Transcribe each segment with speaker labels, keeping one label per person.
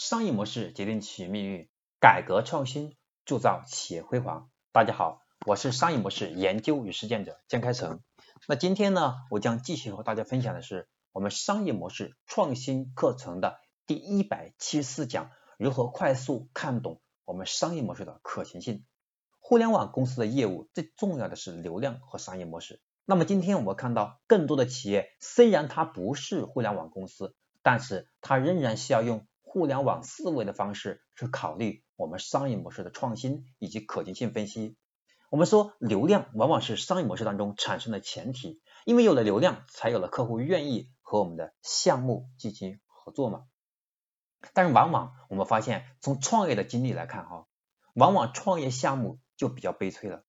Speaker 1: 商业模式决定企业命运，改革创新铸造企业辉煌。大家好，我是商业模式研究与实践者江开成。那今天呢，我将继续和大家分享的是我们商业模式创新课程的第一百七十四讲：如何快速看懂我们商业模式的可行性。互联网公司的业务最重要的是流量和商业模式。那么今天我们看到更多的企业，虽然它不是互联网公司，但是它仍然需要用互联网思维的方式去考虑我们商业模式的创新以及可行性分析。我们说流量往往是商业模式当中产生的前提，因为有了流量，才有了客户愿意和我们的项目进行合作嘛。但是往往我们发现，从创业的经历来看哈，往往创业项目就比较悲催了，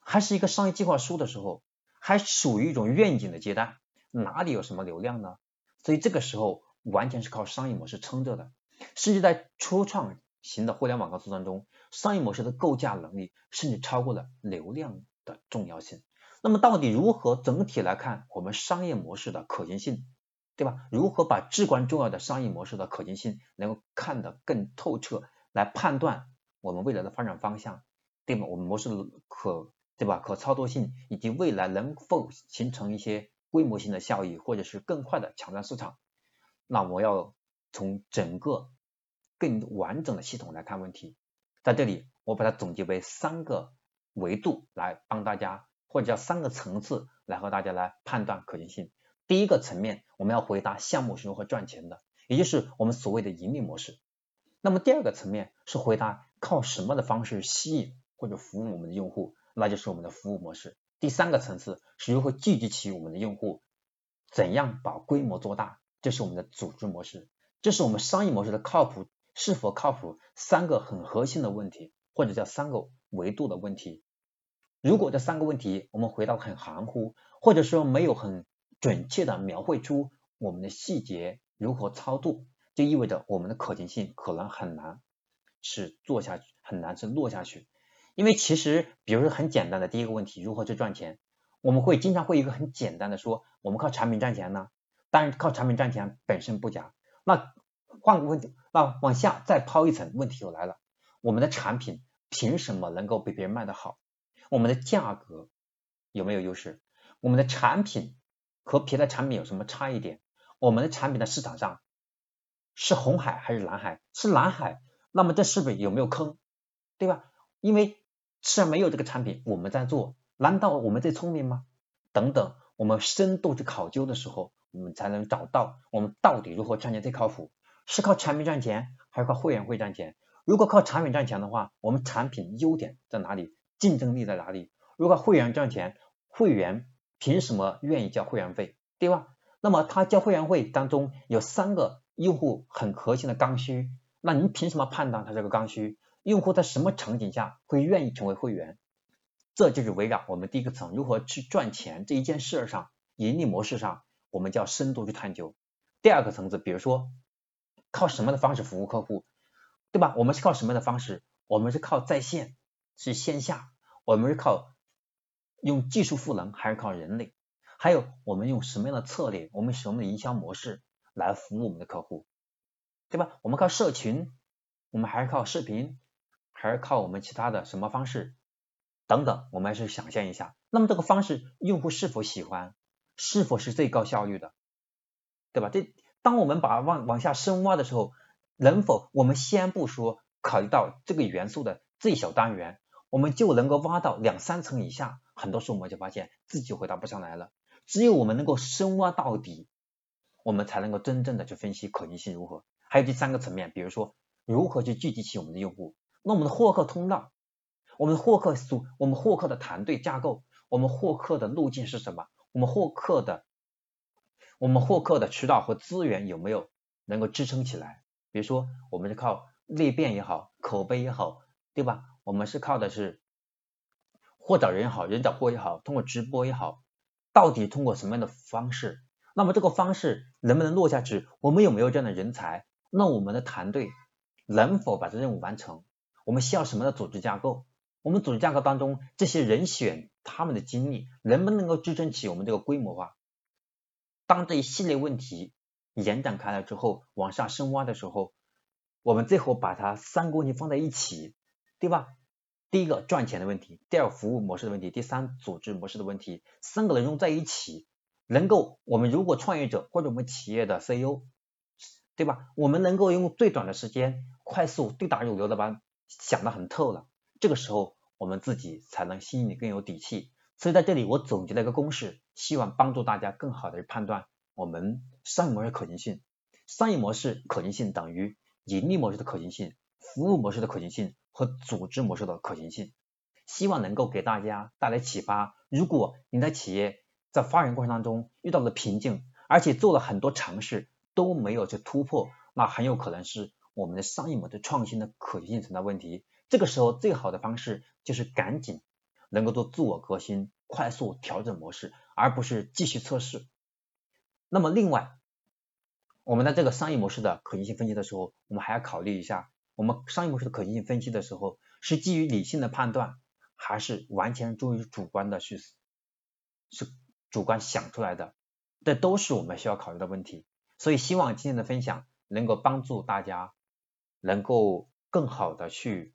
Speaker 1: 还是一个商业计划书的时候。还属于一种愿景的阶段，哪里有什么流量呢？所以这个时候完全是靠商业模式撑着的。甚至在初创型的互联网公司当中，商业模式的构架能力甚至超过了流量的重要性。那么到底如何整体来看我们商业模式的可行性，对吧？如何把至关重要的商业模式的可行性能够看得更透彻，来判断我们未来的发展方向，对吧？我们模式的可。对吧？可操作性以及未来能否形成一些规模性的效益，或者是更快的抢占市场？那我要从整个更完整的系统来看问题。在这里，我把它总结为三个维度来帮大家，或者叫三个层次来和大家来判断可行性。第一个层面，我们要回答项目是如何赚钱的，也就是我们所谓的盈利模式。那么第二个层面是回答靠什么的方式吸引或者服务我们的用户。那就是我们的服务模式。第三个层次是如何聚集起我们的用户，怎样把规模做大，这是我们的组织模式，这是我们商业模式的靠谱是否靠谱三个很核心的问题，或者叫三个维度的问题。如果这三个问题我们回答很含糊，或者说没有很准确的描绘出我们的细节如何操作，就意味着我们的可行性可能很难是做下去，很难是落下去。因为其实，比如说很简单的第一个问题，如何去赚钱？我们会经常会一个很简单的说，我们靠产品赚钱呢？当然，靠产品赚钱本身不假。那换个问题，那往下再抛一层，问题又来了：我们的产品凭什么能够比别人卖的好？我们的价格有没有优势？我们的产品和别的产品有什么差异点？我们的产品的市场上是红海还是蓝海？是蓝海，那么这是不是有没有坑？对吧？因为是没有这个产品，我们在做，难道我们最聪明吗？等等，我们深度去考究的时候，我们才能找到我们到底如何赚钱最靠谱，是靠产品赚钱，还是靠会员会赚钱？如果靠产品赚钱的话，我们产品优点在哪里？竞争力在哪里？如果会员赚钱，会员凭什么愿意交会员费？对吧？那么他交会员费当中有三个用户很核心的刚需，那您凭什么判断他这个刚需？用户在什么场景下会愿意成为会员？这就是围绕我们第一个层如何去赚钱这一件事上，盈利模式上，我们叫深度去探究。第二个层次，比如说靠什么的方式服务客户，对吧？我们是靠什么样的方式？我们是靠在线，是线下，我们是靠用技术赋能，还是靠人力？还有我们用什么样的策略？我们什么的营销模式来服务我们的客户，对吧？我们靠社群，我们还是靠视频？还是靠我们其他的什么方式等等，我们还是想象一下。那么这个方式用户是否喜欢，是否是最高效率的，对吧？这当我们把往往下深挖的时候，能否我们先不说考虑到这个元素的最小单元，我们就能够挖到两三层以下，很多时候我们就发现自己回答不上来了。只有我们能够深挖到底，我们才能够真正的去分析可行性如何。还有第三个层面，比如说如何去聚集起我们的用户。那我们的获客通道，我们的获客组，我们获客的团队架构，我们获客的路径是什么？我们获客的，我们获客的渠道和资源有没有能够支撑起来？比如说，我们是靠裂变也好，口碑也好，对吧？我们是靠的是货找人也好，人找货也好，通过直播也好，到底通过什么样的方式？那么这个方式能不能落下去？我们有没有这样的人才？那我们的团队能否把这任务完成？我们需要什么样的组织架构？我们组织架构当中这些人选他们的精力能不能够支撑起我们这个规模化？当这一系列问题延展开来之后，往下深挖的时候，我们最后把它三个问题放在一起，对吧？第一个赚钱的问题，第二服务模式的问题，第三组织模式的问题，三个内容在一起，能够我们如果创业者或者我们企业的 CEO，对吧？我们能够用最短的时间，快速对答如流的把想得很透了，这个时候我们自己才能心里更有底气。所以在这里我总结了一个公式，希望帮助大家更好的判断我们商业模式可行性。商业模式可行性等于盈利模式的可行性、服务模式的可行性和组织模式的可行性。希望能够给大家带来启发。如果你的企业在发展过程当中遇到了瓶颈，而且做了很多尝试都没有去突破，那很有可能是我们的商业模式创新的可行性存在问题。这个时候最好的方式就是赶紧能够做自我革新、快速调整模式，而不是继续测试。那么另外，我们在这个商业模式的可行性分析的时候，我们还要考虑一下，我们商业模式的可行性分析的时候，是基于理性的判断，还是完全出于主观的去，是主观想出来的，这都是我们需要考虑的问题。所以希望今天的分享能够帮助大家，能够更好的去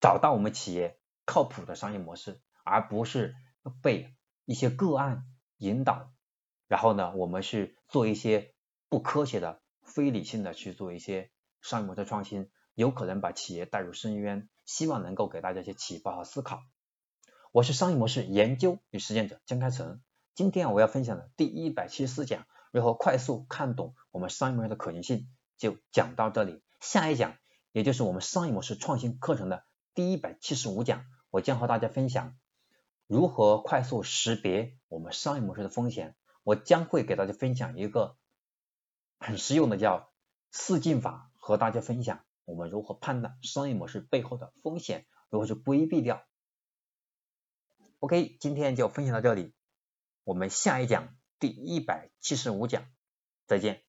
Speaker 1: 找到我们企业靠谱的商业模式，而不是被一些个案引导，然后呢，我们是做一些。不科学的、非理性的去做一些商业模式创新，有可能把企业带入深渊。希望能够给大家一些启发和思考。我是商业模式研究与实践者江开成。今天我要分享的第一百七十四讲，如何快速看懂我们商业模式的可行性，就讲到这里。下一讲，也就是我们商业模式创新课程的第一百七十五讲，我将和大家分享如何快速识别我们商业模式的风险。我将会给大家分享一个。很实用的叫四进法，和大家分享我们如何判断商业模式背后的风险，如何去规避掉。OK，今天就分享到这里，我们下一讲第一百七十五讲再见。